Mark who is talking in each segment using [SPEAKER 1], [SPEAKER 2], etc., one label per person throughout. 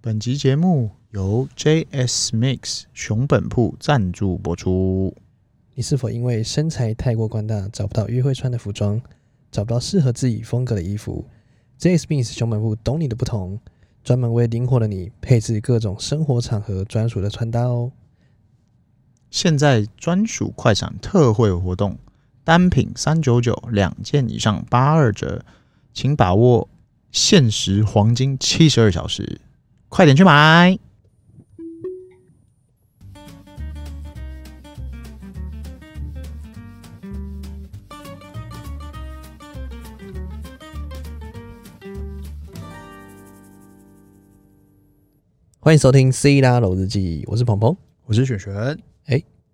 [SPEAKER 1] 本集节目由 JS Mix 熊本铺赞助播出。
[SPEAKER 2] 你是否因为身材太过宽大，找不到约会穿的服装，找不到适合自己风格的衣服？JS Mix 熊本铺懂你的不同，专门为灵活的你配置各种生活场合专属的穿搭哦。
[SPEAKER 1] 现在专属快闪特惠活动，单品三九九，两件以上八二折，请把握限时黄金七十二小时，快点去买！
[SPEAKER 2] 欢迎收听《C 拉楼日记》，我是鹏鹏。
[SPEAKER 1] 我是璇璇，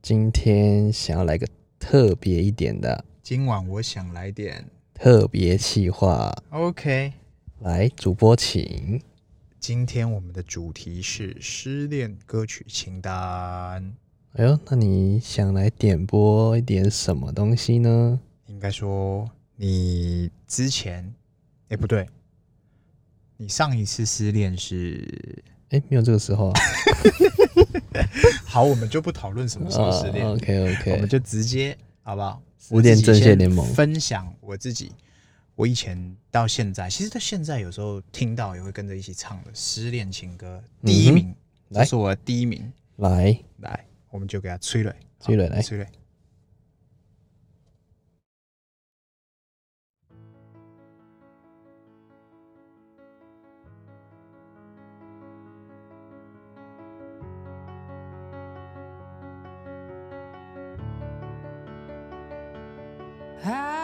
[SPEAKER 2] 今天想要来个特别一点的
[SPEAKER 1] 今晚我想来点
[SPEAKER 2] 特别企划
[SPEAKER 1] ，OK。
[SPEAKER 2] 来，主播请。
[SPEAKER 1] 今天我们的主题是失恋歌曲清单。
[SPEAKER 2] 哎呦，那你想来点播一点什么东西呢？
[SPEAKER 1] 应该说，你之前，哎、不对，你上一次失恋是……
[SPEAKER 2] 哎，没有这个时候啊。
[SPEAKER 1] 好，我们就不讨论什么时候失恋
[SPEAKER 2] ，，OK OK，我
[SPEAKER 1] 们就直接好不好？
[SPEAKER 2] 失恋正线联盟
[SPEAKER 1] 分享我自己，我以前到现在，其实到现在有时候听到也会跟着一起唱的失恋情歌，第一名，这是我的第一名。
[SPEAKER 2] 来，
[SPEAKER 1] 来，我们就给他催泪，
[SPEAKER 2] 催泪来。
[SPEAKER 1] 好催泪。
[SPEAKER 3] I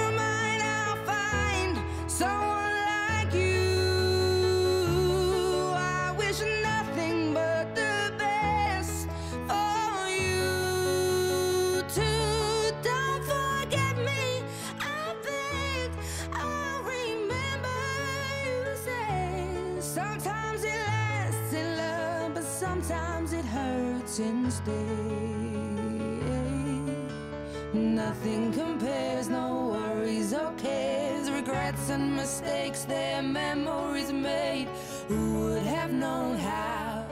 [SPEAKER 3] their memories made. Who would have known how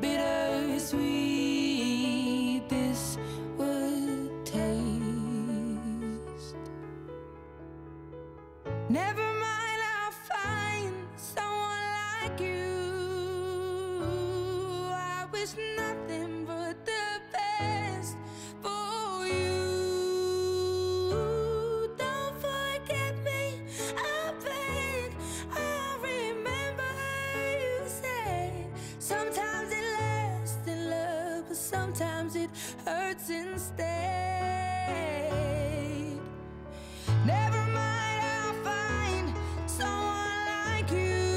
[SPEAKER 3] bitter sweet this would taste? Never mind, I'll find someone like you. I wish. Sometimes it hurts instead. Never mind, I'll find someone like you.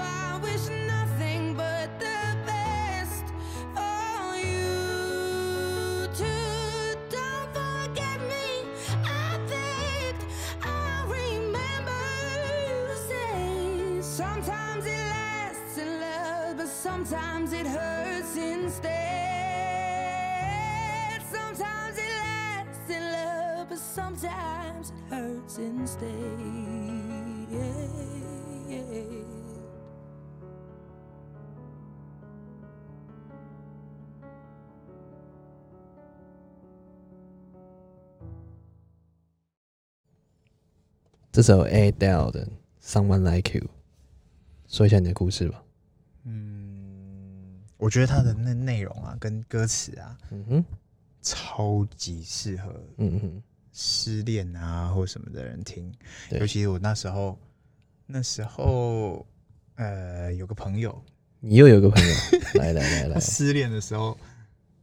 [SPEAKER 3] I wish nothing but the best for you too. Don't forget me, I begged. I remember you say sometimes it lasts in love, but sometimes it hurts hurts instead.
[SPEAKER 2] “这首 Adele 的《Someone Like You》，说一下你的故事吧。
[SPEAKER 4] 嗯，我觉得它的那内容啊，跟歌词啊，
[SPEAKER 2] 嗯哼，
[SPEAKER 4] 超级适合
[SPEAKER 2] 嗯哼，
[SPEAKER 4] 失恋啊或什么的人听。尤其我那时候，那时候呃有个朋友，
[SPEAKER 2] 你又有个朋友，来来来 来，
[SPEAKER 4] 失恋的时候，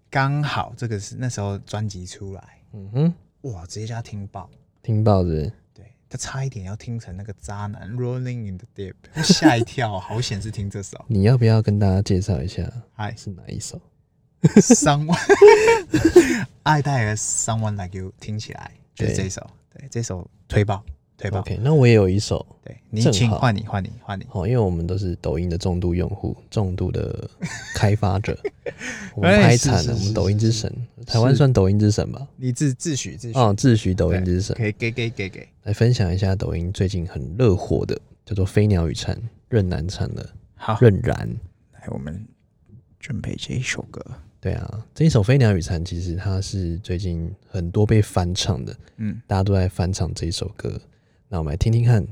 [SPEAKER 4] 刚好这个是那时候专辑出来，
[SPEAKER 2] 嗯哼，
[SPEAKER 4] 哇，直接叫他听爆。
[SPEAKER 2] 听报纸，
[SPEAKER 4] 对他差一点要听成那个渣男 Rolling in the Deep，我吓一跳，好险是听这首。
[SPEAKER 2] 你要不要跟大家介绍一下
[SPEAKER 4] 嗨
[SPEAKER 2] 是哪一首
[SPEAKER 4] ？，Someone 爱戴尔 Someone Like You 听起来就是
[SPEAKER 2] 对
[SPEAKER 4] 这首，对，这首推爆推爆。
[SPEAKER 2] OK，那我也有一首，
[SPEAKER 4] 对你请换你换你换你，
[SPEAKER 2] 哦，因为我们都是抖音的重度用户，重度的 开发者，我们
[SPEAKER 4] 哎
[SPEAKER 2] 拍惨了，我们抖音之神，台湾算抖音之神吧？
[SPEAKER 4] 你自自诩自诩
[SPEAKER 2] 哦，自诩抖音之神，
[SPEAKER 4] 可以给给给给。
[SPEAKER 2] 来分享一下抖音最近很热火的，叫做《飞鸟与蝉》，任南蝉的
[SPEAKER 4] 好，
[SPEAKER 2] 任然。
[SPEAKER 4] 来我们准备这一首歌。
[SPEAKER 2] 对啊，这一首《飞鸟与蝉》其实它是最近很多被翻唱的，
[SPEAKER 4] 嗯，
[SPEAKER 2] 大家都在翻唱这一首歌。那我们来听听看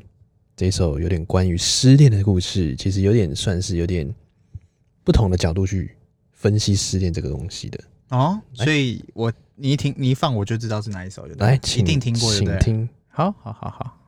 [SPEAKER 2] 这一首有点关于失恋的故事，其实有点算是有点不同的角度去分析失恋这个东西的。
[SPEAKER 4] 哦，所以我你一听你一放我就知道是哪一首，
[SPEAKER 2] 来，
[SPEAKER 4] 一
[SPEAKER 2] 请
[SPEAKER 4] 定听？
[SPEAKER 2] 请听。
[SPEAKER 4] 好好好好。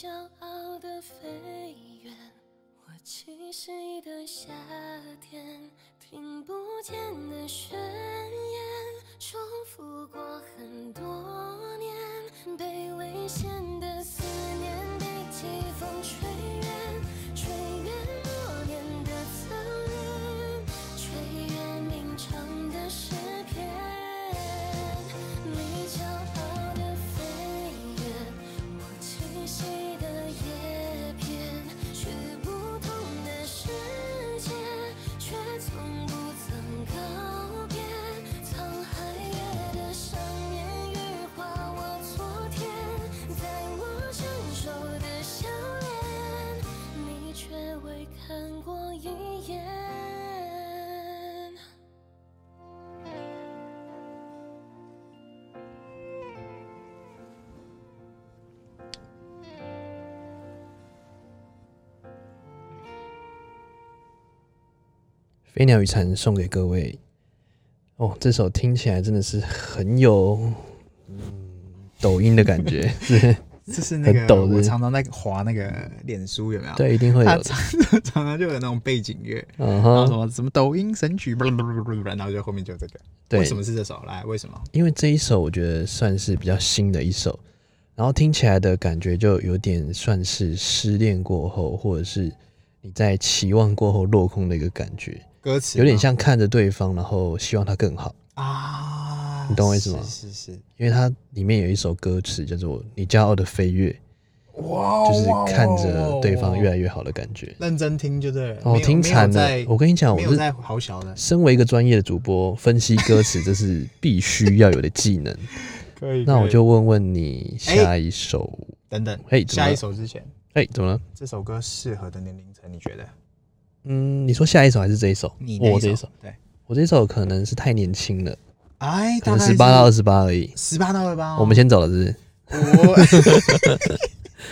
[SPEAKER 3] 骄傲的飞远。我栖息的夏天，听不见的宣言，重复过很多年，被危险的思念被季风吹远，飞
[SPEAKER 2] 鸟与蝉送给各位。哦，这首听起来真的是很有嗯抖音的感觉，是，
[SPEAKER 1] 这是那个
[SPEAKER 2] 抖的
[SPEAKER 1] 我常常在滑那个脸书有没有？，
[SPEAKER 2] 对，一定会有的。
[SPEAKER 1] 常常常就有那种背景乐，
[SPEAKER 2] 嗯
[SPEAKER 1] 然后什，么什么抖音神曲，然后就后面就这个。
[SPEAKER 2] 对
[SPEAKER 1] 为什么是这首？来，为什么？
[SPEAKER 2] 因为这一首我觉得算是比较新的一首，然后听起来的感觉就有点算是失恋过后，或者是你在期望过后落空的一个感觉，
[SPEAKER 1] 歌词
[SPEAKER 2] 有点像看着对方，然后希望他更好。
[SPEAKER 1] 啊，
[SPEAKER 2] 你懂我意思吗
[SPEAKER 1] 是是是，
[SPEAKER 2] 因为它里面有一首歌词叫做“你骄傲的飞跃
[SPEAKER 1] 哇”，
[SPEAKER 2] 就是看着对方越来越好的感觉。
[SPEAKER 1] 认真听就对了。
[SPEAKER 2] 哦，听惨了！我跟你讲，我是
[SPEAKER 1] 在好小的，
[SPEAKER 2] 身为一个专业的主播，分析歌词这是必须要有的技能。
[SPEAKER 1] 可以
[SPEAKER 2] 那我就问问你，下一首，
[SPEAKER 1] 等等，
[SPEAKER 2] 嘿
[SPEAKER 1] 下一首之前，
[SPEAKER 2] 哎、怎么了？
[SPEAKER 1] 这首歌适合的年龄层，你觉得？
[SPEAKER 2] 嗯，你说下一首还是这一首？
[SPEAKER 1] 你那
[SPEAKER 2] 我这一首，
[SPEAKER 1] 对，
[SPEAKER 2] 我这一首可能是太年轻了，
[SPEAKER 1] 哎，
[SPEAKER 2] 可能十八到二十八而已。
[SPEAKER 1] 十八到二十八，
[SPEAKER 2] 我们先走了，是不是？
[SPEAKER 1] 我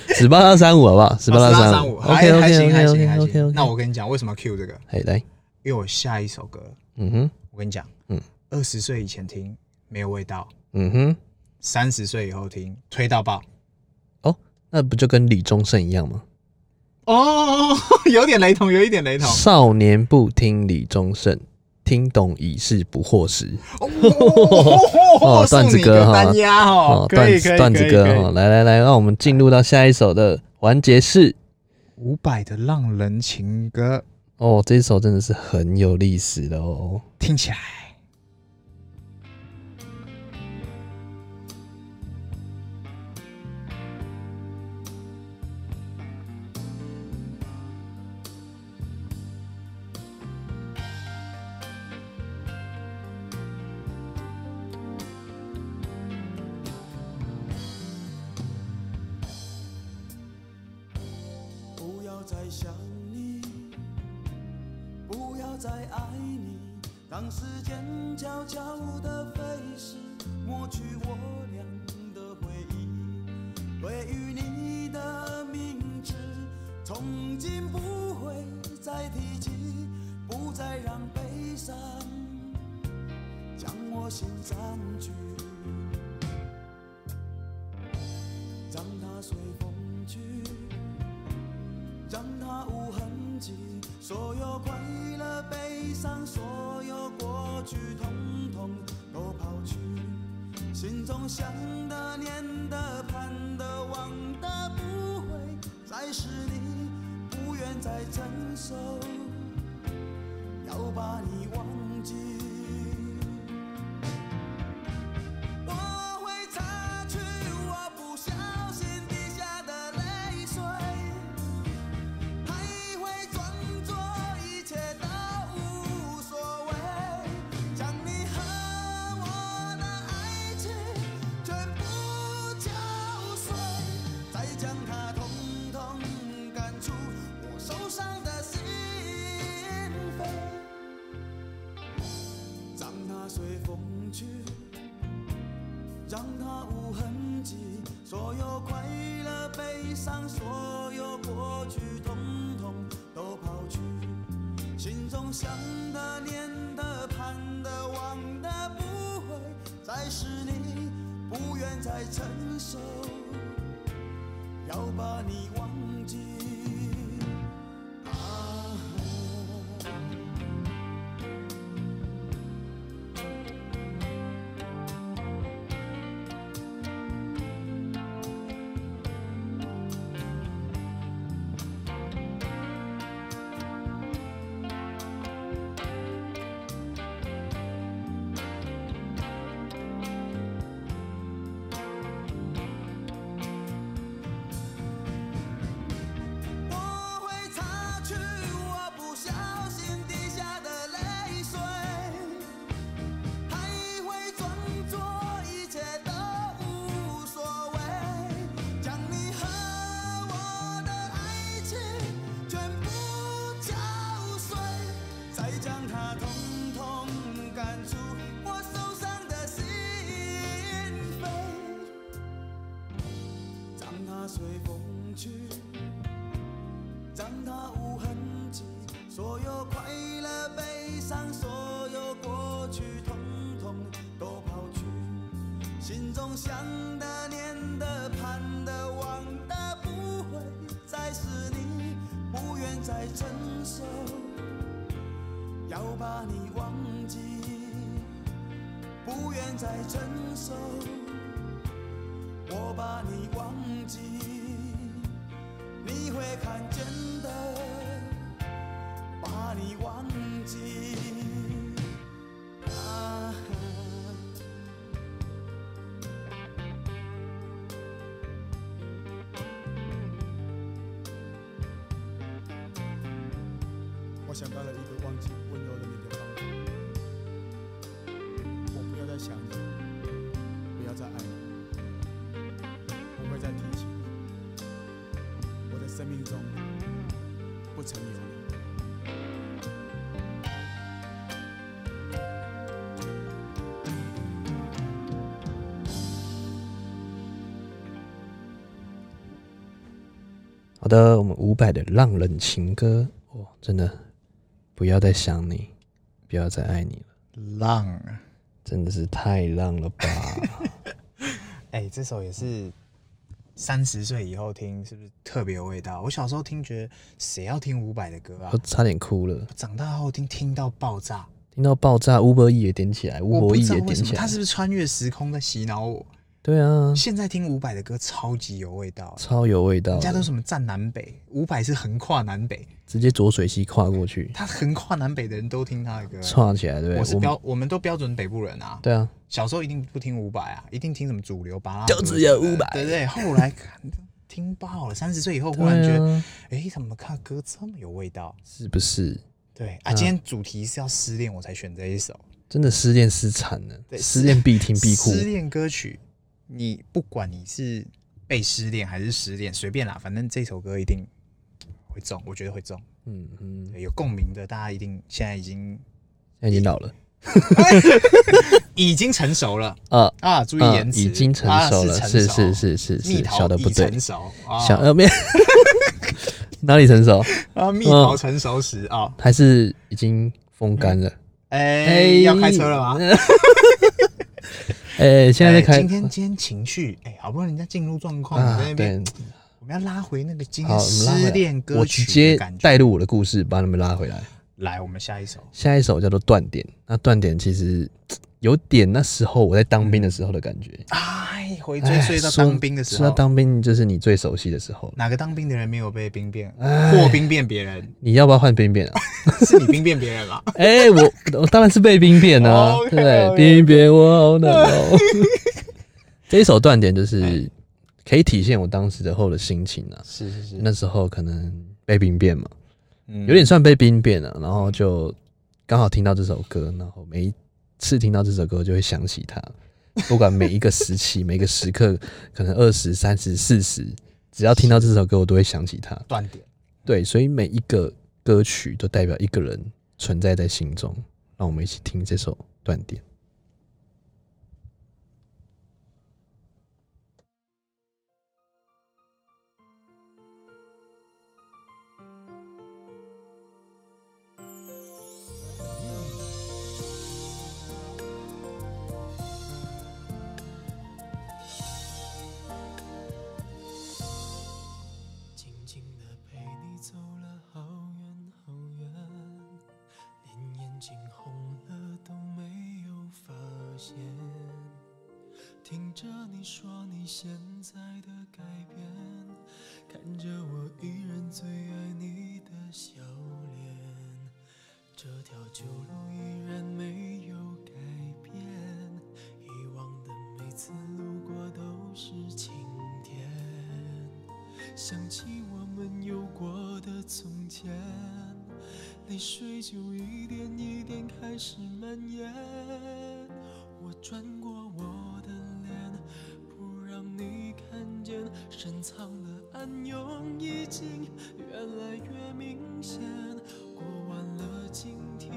[SPEAKER 2] 十八到三五好不好？十八到
[SPEAKER 1] 三五，
[SPEAKER 2] 三五。
[SPEAKER 1] 还
[SPEAKER 2] OK
[SPEAKER 1] 还
[SPEAKER 2] OK
[SPEAKER 1] 行还
[SPEAKER 2] OK
[SPEAKER 1] 行
[SPEAKER 2] OK
[SPEAKER 1] 还
[SPEAKER 2] OK
[SPEAKER 1] 行。
[SPEAKER 2] OK。
[SPEAKER 1] 那我跟你讲，为什么 Q 这个？
[SPEAKER 2] 哎来，
[SPEAKER 1] 因为我下一首歌，
[SPEAKER 2] 嗯哼，
[SPEAKER 1] 我跟你讲，
[SPEAKER 2] 嗯，
[SPEAKER 1] 二十岁以前听没有味道，
[SPEAKER 2] 嗯哼，
[SPEAKER 1] 三十岁以后听推到爆。
[SPEAKER 2] 那不就跟李宗盛一样吗？
[SPEAKER 1] 哦，有点雷同，有一点雷同。
[SPEAKER 2] 少年不听李宗盛，听懂已是不惑时。
[SPEAKER 1] 哦
[SPEAKER 2] 段子哥哈
[SPEAKER 1] 哦，
[SPEAKER 2] 段子段子哥哈，
[SPEAKER 1] 哈。
[SPEAKER 2] 来来来，让我们进入到下一首的环节是
[SPEAKER 1] 伍佰的《浪人情歌
[SPEAKER 2] 哦，这一首真的是很有历史的哦。》，
[SPEAKER 1] 听起来
[SPEAKER 5] 统统都抛去。心中想的、念的、盼的、望的，不会再是你，不愿再承受，要把你忘记。
[SPEAKER 6] 想的、念的、盼的、望的，不会再是你，不愿再承受，要把你忘想的、念的、盼的、望的，不会再是你，不愿再承受，要把你忘记，不愿再承受，我把你忘记。你会看见的，把你忘记。想到了一个忘记温柔的你的方法。我不要再想你，不要再爱你，不会再提起你。我的生命中不曾有你。
[SPEAKER 2] 好的，我们伍佰的《浪人情歌》哦，真的不要再想你，不要再爱你了，
[SPEAKER 1] 浪啊！
[SPEAKER 2] 真的是太浪了吧！
[SPEAKER 1] 哎、这首也是三十岁以后听，是不是特别有味道？我小时候听，觉得谁要听伍佰的歌啊
[SPEAKER 2] 我？差点哭了，
[SPEAKER 1] 长大后听，听到爆炸。
[SPEAKER 2] 听到爆炸，Uber E 也点起来，吴
[SPEAKER 1] 我不
[SPEAKER 2] 博义
[SPEAKER 1] 知道为什么，
[SPEAKER 2] 也点起来
[SPEAKER 1] 他，是不是穿越时空在洗脑我？
[SPEAKER 2] 对啊，
[SPEAKER 1] 现在听伍佰的歌超级有味道，
[SPEAKER 2] 超有味道，
[SPEAKER 1] 人家都什么站南北，伍佰是横跨南北，
[SPEAKER 2] 直接浊水溪跨过去，
[SPEAKER 1] 他横跨南北的人都听他的歌。
[SPEAKER 2] 串起来，对不对？
[SPEAKER 1] 我是标，我们都标准北部人啊。
[SPEAKER 2] 对啊，
[SPEAKER 1] 小时候一定不听伍佰啊，一定听什么主流巴拉，
[SPEAKER 2] 就只有伍佰
[SPEAKER 1] 对不对？后来看听爆了，三十岁以后忽然觉得，
[SPEAKER 2] 啊，
[SPEAKER 1] 哎、怎么看歌这么有味道？
[SPEAKER 2] 是不是？
[SPEAKER 1] 对啊，
[SPEAKER 2] 嗯
[SPEAKER 1] 今天主题是要失恋，我才选这一首
[SPEAKER 2] 真的失恋失惨了，
[SPEAKER 1] 对
[SPEAKER 2] 失恋必听必哭，
[SPEAKER 1] 失恋歌曲。你不管你是被失恋还是失恋，随便啦，反正这首歌一定会中，我觉得会中，
[SPEAKER 2] 嗯嗯，
[SPEAKER 1] 有共鸣的，大家一定现在已经
[SPEAKER 2] 现在已经老了
[SPEAKER 1] 已经成熟了
[SPEAKER 2] 啊，
[SPEAKER 1] 啊！注意
[SPEAKER 2] 啊
[SPEAKER 1] 言辞，
[SPEAKER 2] 已经成
[SPEAKER 1] 啊
[SPEAKER 2] 熟了，是
[SPEAKER 1] 是
[SPEAKER 2] 是是是是，
[SPEAKER 1] 蜜桃
[SPEAKER 2] 小的不对
[SPEAKER 1] 成，熟啊，
[SPEAKER 2] 小呃没 哪里成熟？
[SPEAKER 1] 啊，蜜桃成熟时啊，
[SPEAKER 2] 还是已经风干了？
[SPEAKER 1] 哎，要开车了吗？
[SPEAKER 2] 哎，现在在开
[SPEAKER 1] 哎今天今天情绪，哎，好不容易人家进入状况，
[SPEAKER 2] 啊
[SPEAKER 1] 在那，边
[SPEAKER 2] 对，
[SPEAKER 1] 我们要拉回那个今
[SPEAKER 2] 好，
[SPEAKER 1] 天失恋歌曲我
[SPEAKER 2] 直接。带入我的故事，把他们拉回来。
[SPEAKER 1] 来，我们下一首。
[SPEAKER 2] 下一首叫做《断点》，那《断点》其实有点那时候我在当兵的时候的感觉。
[SPEAKER 1] 哎，回追
[SPEAKER 2] 哎
[SPEAKER 1] 溯到当兵的时候，
[SPEAKER 2] 说到当兵就是你最熟悉的时候。
[SPEAKER 1] 哪个当兵的人没有被兵变
[SPEAKER 2] 哎
[SPEAKER 1] 或兵变别人？
[SPEAKER 2] 你要不要换兵变啊？
[SPEAKER 1] 是你兵变别人了？
[SPEAKER 2] 哎、我我当然是被兵变啊，
[SPEAKER 1] 哦 OK，
[SPEAKER 2] 对不对
[SPEAKER 1] ？OK
[SPEAKER 2] 兵变我好难哦。这一首断点就是可以体现我当时的后的心情啊。
[SPEAKER 1] 是是是，
[SPEAKER 2] 那时候可能被兵变嘛，
[SPEAKER 1] 嗯
[SPEAKER 2] 有点算被兵变了，然后就刚好听到这首歌，然后每一次听到这首歌就会想起他，不管每一个时期、每一个时刻，可能二十三十、四十，只要听到这首歌，我都会想起他。
[SPEAKER 1] 断点。
[SPEAKER 2] 对，所以每一个歌曲都代表一个人存在在心中。让我们一起听这首《断点》。
[SPEAKER 5] 你现在的改变，看着我依然最爱你的笑脸，这条旧路依然没有改变，以往的每次路过都是晴天。想起我们有过的从前，泪水就一点一点开始蔓延。我转深藏的暗涌已经越来越明显。过完了今天，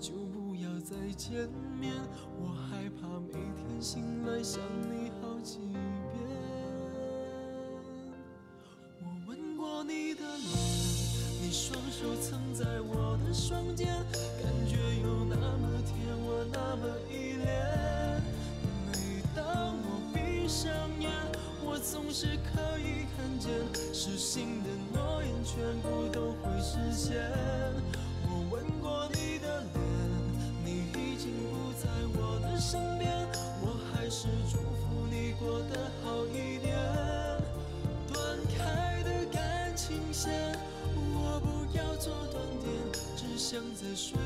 [SPEAKER 5] 就不要再见面，我害怕每天醒来想你好几遍。我吻过你的脸，你双手曾在我的双肩，感觉有那么甜，像在水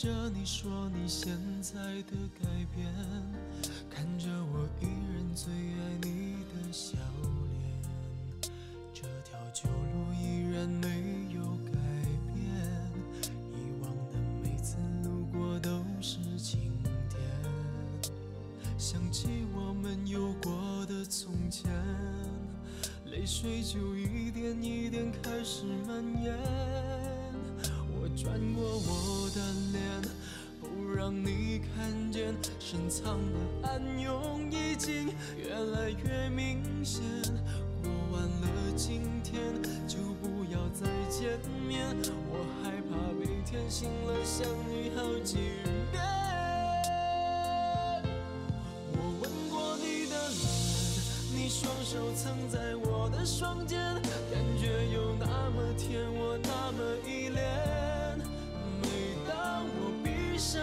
[SPEAKER 5] 着你说你现在的改变，看着我依然最爱你的笑脸，这条旧路依然没有改变，以往的每次路过都是晴天。想起我们有过的从前，泪水就一点一点开始蔓。藏的暗涌已经越来越明显。过完了今天，就不要再见面，我害怕每天醒来想你好几遍。我吻过你的脸，你双手曾在我的双肩，感觉有那么甜，我那么依恋。每当我闭上，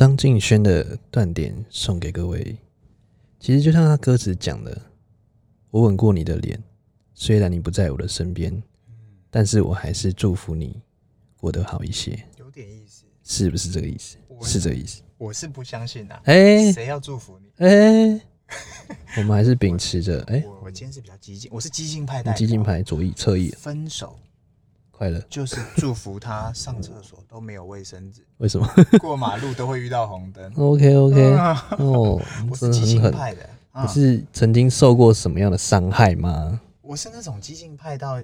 [SPEAKER 2] 张敬轩的断点送给各位。其实就像他歌词讲的，我吻过你的脸，虽然你不在我的身边，但是我还是祝福你过得好一些，
[SPEAKER 1] 有点意思。
[SPEAKER 2] 是不是这个意思？是这个意思。
[SPEAKER 1] 我是不相信啊，
[SPEAKER 2] 哎
[SPEAKER 1] 谁要祝福你？
[SPEAKER 2] 哎，我们还是秉持着 哎，
[SPEAKER 1] 我我今天是比较激进，我是激进派代表。
[SPEAKER 2] 你激进派左翼侧翼
[SPEAKER 1] 分手
[SPEAKER 2] 快乐，
[SPEAKER 1] 就是祝福他上厕所都没有卫生纸，
[SPEAKER 2] 为什么
[SPEAKER 1] 过马路都会遇到红灯。
[SPEAKER 2] ？OK OK，
[SPEAKER 1] 啊
[SPEAKER 2] 哦，
[SPEAKER 1] 我是激。进派的，啊
[SPEAKER 2] 你是曾经受过什么样的伤害吗？
[SPEAKER 1] 我是那种激进派到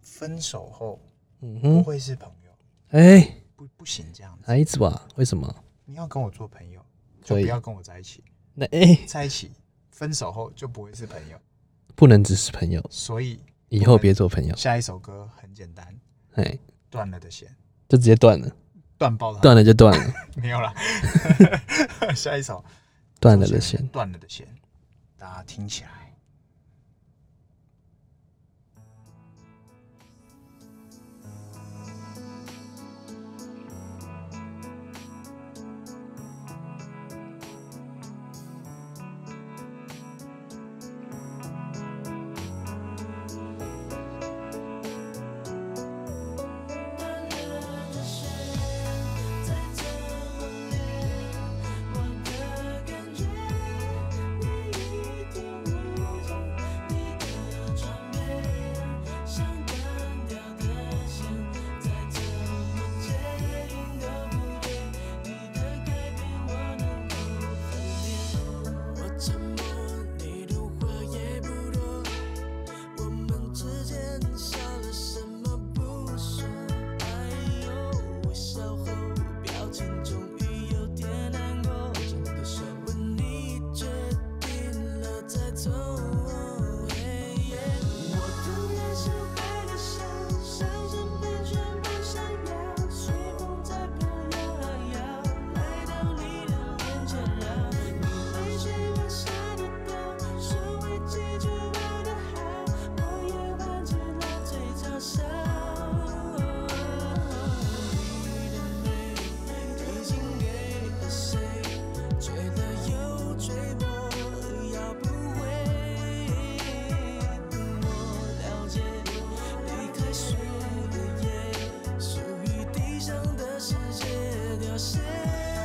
[SPEAKER 1] 分手后不
[SPEAKER 2] 嗯哼，
[SPEAKER 1] 会是朋友，
[SPEAKER 2] 哎，
[SPEAKER 1] 不不行这样子。
[SPEAKER 2] 孩子吧？为什么？
[SPEAKER 1] 你要跟我做朋友，就不要跟我在一起，
[SPEAKER 2] 那哎，
[SPEAKER 1] 在一起分手后就不会是朋友。
[SPEAKER 2] 不能只是朋友，
[SPEAKER 1] 所以
[SPEAKER 2] 以后别做朋友。
[SPEAKER 1] 下一首歌很简单，
[SPEAKER 2] 哎，
[SPEAKER 1] 断了的弦，
[SPEAKER 2] 就直接断了，
[SPEAKER 1] 断爆了。
[SPEAKER 2] 断了就断了，
[SPEAKER 1] 没有了。下一首
[SPEAKER 2] 断了的弦。
[SPEAKER 1] 断了的弦，大家听起来。
[SPEAKER 5] 的世界凋谢。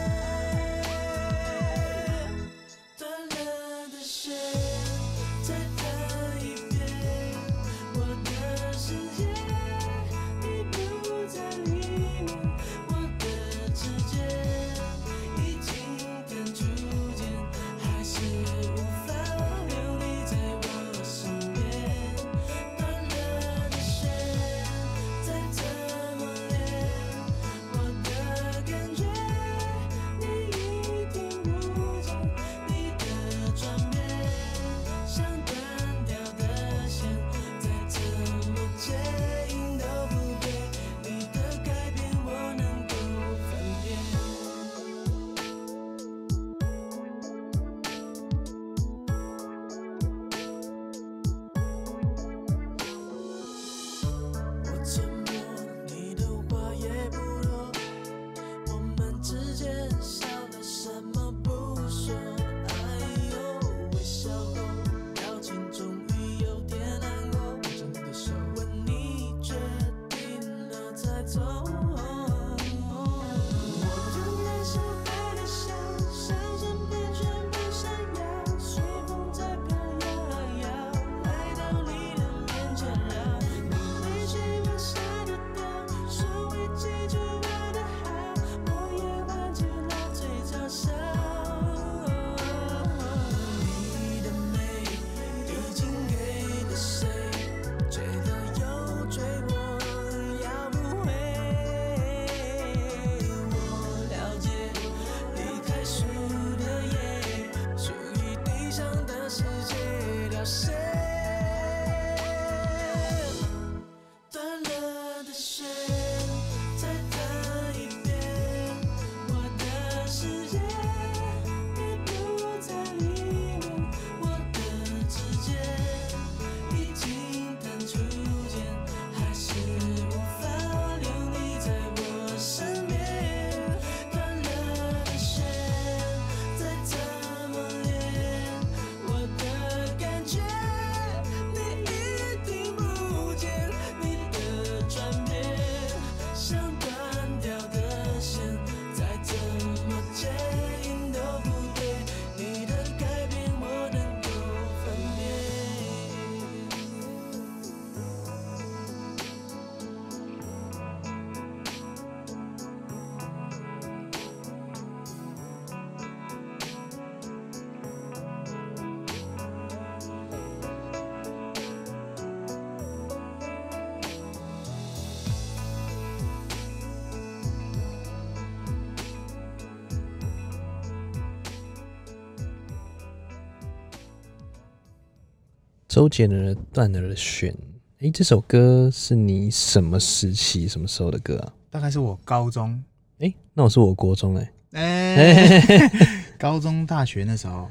[SPEAKER 2] 周杰伦的《断了的弦》，诶，这首歌是你什么时期、什么时候的歌啊？
[SPEAKER 1] 大概是我高中，
[SPEAKER 2] 诶，那我是我国中哎、
[SPEAKER 1] 哎、高中大学那时候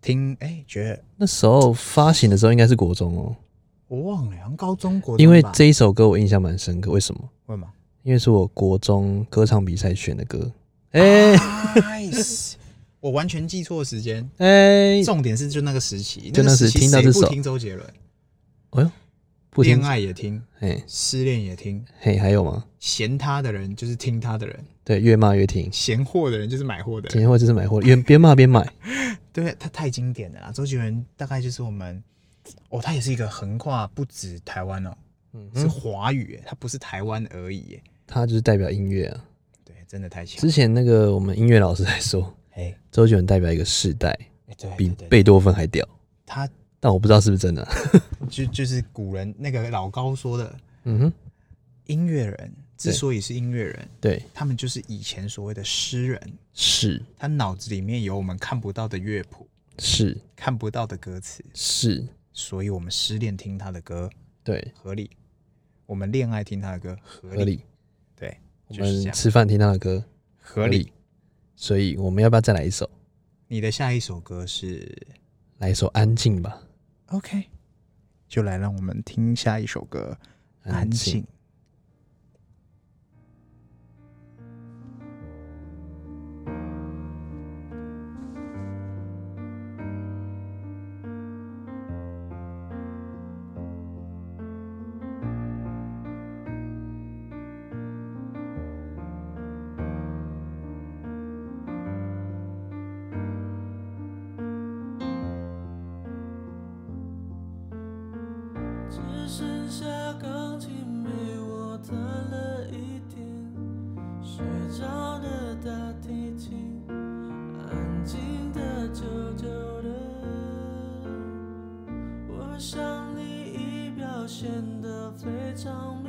[SPEAKER 1] 听哎、觉得
[SPEAKER 2] 那时候发行的时候应该是国中哦，
[SPEAKER 1] 我忘了，好像高中国中
[SPEAKER 2] 因为这一首歌我印象蛮深刻。为什么？
[SPEAKER 1] 为什么？
[SPEAKER 2] 因为是我国中歌唱比赛选的歌。哎
[SPEAKER 1] 啊 Nice，我完全记错时间。
[SPEAKER 2] 哎，
[SPEAKER 1] 重点是就那个时期，
[SPEAKER 2] 就那时听到这首
[SPEAKER 1] 听周杰伦，
[SPEAKER 2] 哎呦，不听
[SPEAKER 1] 恋爱也听，
[SPEAKER 2] 哎
[SPEAKER 1] 失恋也听，
[SPEAKER 2] 嘿，还有吗？
[SPEAKER 1] 嫌他的人就是听他的人，
[SPEAKER 2] 对，越骂越听，
[SPEAKER 1] 嫌货的人就是买货的人。
[SPEAKER 2] 今天或者是买货，边边骂边买。
[SPEAKER 1] 对他太经典了啦！周杰伦大概就是我们，哦，他也是一个横跨不止台湾哦，是
[SPEAKER 2] 嗯是，
[SPEAKER 1] 华语耶，他不是台湾而已耶。
[SPEAKER 2] 他就是代表音乐啊。
[SPEAKER 1] 对，真的太强。
[SPEAKER 2] 之前那个我们音乐老师还说，
[SPEAKER 1] 哎
[SPEAKER 2] 周杰伦代表一个世代，比贝多芬还屌。
[SPEAKER 1] 他
[SPEAKER 2] 但我不知道是不是真的 啊。
[SPEAKER 1] 就就是古人那个老高说的，
[SPEAKER 2] 嗯哼，
[SPEAKER 1] 音乐人之所以是音乐人，
[SPEAKER 2] 对，
[SPEAKER 1] 他们就是以前所谓的诗人，
[SPEAKER 2] 是
[SPEAKER 1] 他脑子里面有我们看不到的乐谱，
[SPEAKER 2] 是
[SPEAKER 1] 看不到的歌词，
[SPEAKER 2] 是，
[SPEAKER 1] 所以我们失恋听他的歌
[SPEAKER 2] 对，
[SPEAKER 1] 合理，我们恋爱听他的歌合理，对，
[SPEAKER 2] 我们吃饭听他的歌
[SPEAKER 1] 合理。。
[SPEAKER 2] 所以我们要不要再来一首？
[SPEAKER 1] 你的下一首歌是
[SPEAKER 2] 来一首《安静》吧
[SPEAKER 1] ，OK，就来让我们听下一首歌《安静》。
[SPEAKER 5] 只剩下钢琴陪我弹了一天，睡着的大提琴，安静的久久的。我想你已表现得非常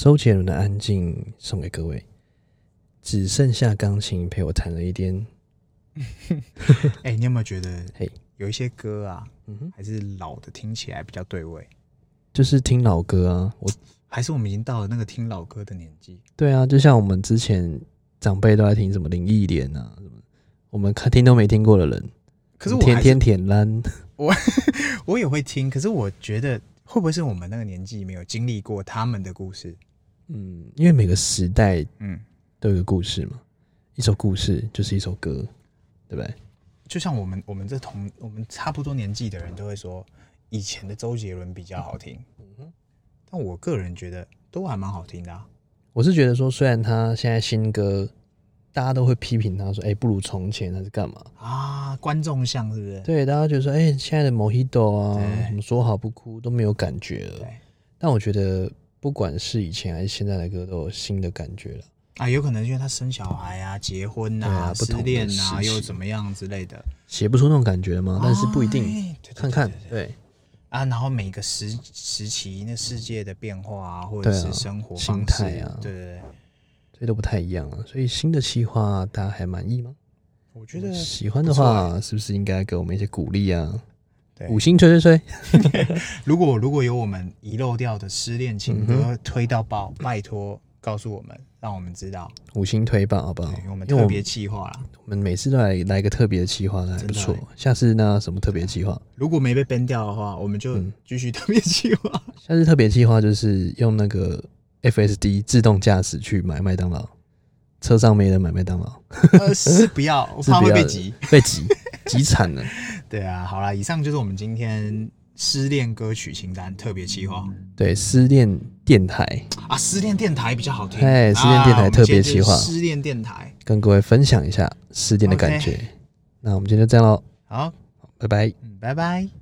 [SPEAKER 2] 周杰伦的《安静》送给各位，只剩下钢琴陪我弹了一天。
[SPEAKER 1] 哎、你有没有觉得
[SPEAKER 2] 嘿，
[SPEAKER 1] 有一些歌啊，
[SPEAKER 2] 嗯哼，
[SPEAKER 1] 还是老的听起来比较对味？
[SPEAKER 2] 就是听老歌啊，我
[SPEAKER 1] 还是我们已经到了那个听老歌的年纪？
[SPEAKER 2] 对啊，就像我们之前长辈都在听什么林忆莲啊，什么我们看听都没听过的人，
[SPEAKER 1] 可是我
[SPEAKER 2] 天天舔蓝，
[SPEAKER 1] 我也会听，可是我觉得会不会是我们那个年纪没有经历过他们的故事？
[SPEAKER 2] 嗯，因为每个时代
[SPEAKER 1] 嗯，
[SPEAKER 2] 都有个故事嘛，一首故事就是一首歌，对不对？
[SPEAKER 1] 就像我们我们这同我们差不多年纪的人都会说，以前的周杰伦比较好听，嗯但我个人觉得都还蛮好听的、啊。
[SPEAKER 2] 我是觉得说，虽然他现在新歌大家都会批评他说，哎、不如从前还是干嘛？
[SPEAKER 1] 啊，观众像是不是？
[SPEAKER 2] 对，大家觉得说，哎、现在的 Mojito 啊，
[SPEAKER 1] 对
[SPEAKER 2] 什么说好不哭都没有感觉了。但我觉得，不管是以前还是现在的歌，都有新的感觉了。
[SPEAKER 1] 啊，有可能因为他生小孩啊、结婚
[SPEAKER 2] 对啊不
[SPEAKER 1] 失
[SPEAKER 2] 同的
[SPEAKER 1] 恋啊，又怎么样之类的，
[SPEAKER 2] 写不出那种感觉吗？但是不一定，
[SPEAKER 1] 哎对对对
[SPEAKER 2] 看看
[SPEAKER 1] 对啊，然后每个时时期那世界的变化啊，或者是生活
[SPEAKER 2] 心态啊
[SPEAKER 1] 对对对，
[SPEAKER 2] 这都不太一样了。所以新的企划大家还满意吗？
[SPEAKER 1] 我觉得
[SPEAKER 2] 喜欢的话，是不是应该给我们一些鼓励啊？
[SPEAKER 1] 对
[SPEAKER 2] 五星吹吹吹，
[SPEAKER 1] 如果如果有我们遗漏掉的失恋情
[SPEAKER 2] 嗯
[SPEAKER 1] 歌推到爆，拜托告诉我们，让我们知道，
[SPEAKER 2] 五星推爆，好不好？
[SPEAKER 1] 我们特别企划啦。
[SPEAKER 2] 我们每次都来来一个特别的企划，那还不错。下次那什么特别企划？
[SPEAKER 1] 如果没被 ban 掉的话，我们就
[SPEAKER 2] 嗯
[SPEAKER 1] 继续特别企划。
[SPEAKER 2] 下次特别计划就是用那个 FSD 自动驾驶去买麦当劳，车上没人买麦当劳，
[SPEAKER 1] 呃，是不要，我怕会被急。
[SPEAKER 2] 被挤挤惨了。
[SPEAKER 1] 对啊，好啦，以上就是我们今天失恋歌曲清单特别企划
[SPEAKER 2] 对，失恋电台
[SPEAKER 1] 啊，失恋电台比较好听。
[SPEAKER 2] 哎失恋电台
[SPEAKER 1] 啊
[SPEAKER 2] 特别企划
[SPEAKER 1] 失恋电台。
[SPEAKER 2] 跟各位分享一下失恋的感觉。那我们今天就这样喽，
[SPEAKER 1] 好，
[SPEAKER 2] 拜拜。
[SPEAKER 1] 嗯，拜拜。